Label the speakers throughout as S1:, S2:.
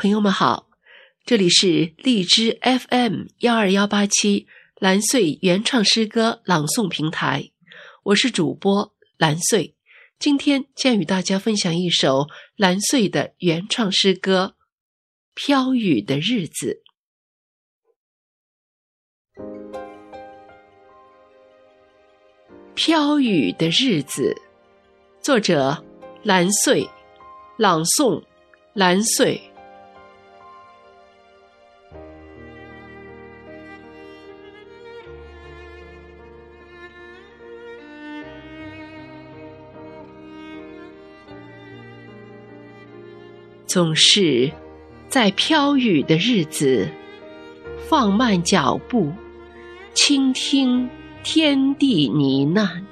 S1: 朋友们好，这里是荔枝 FM 幺二幺八七蓝穗原创诗歌朗诵平台，我是主播蓝穗，今天将与大家分享一首蓝穗的原创诗歌《飘雨的日子》。飘雨的日子，作者蓝穗，朗诵蓝穗。总是在飘雨的日子，放慢脚步，倾听天地呢喃；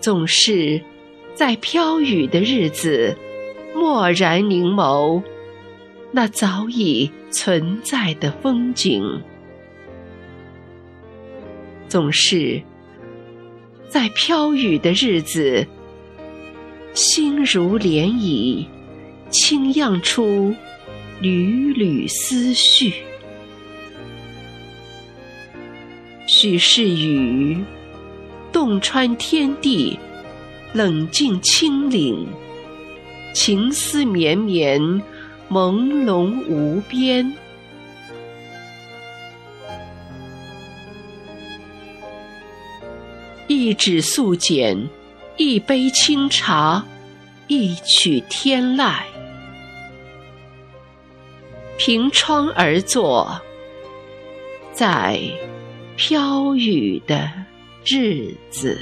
S1: 总是在飘雨的日子，蓦然凝眸那早已存在的风景；总是在飘雨的日子。心如涟漪，轻漾出缕缕思绪。许是雨，洞穿天地，冷静清灵，情思绵绵，朦胧无边。一纸素简。一杯清茶，一曲天籁，凭窗而坐，在飘雨的日子。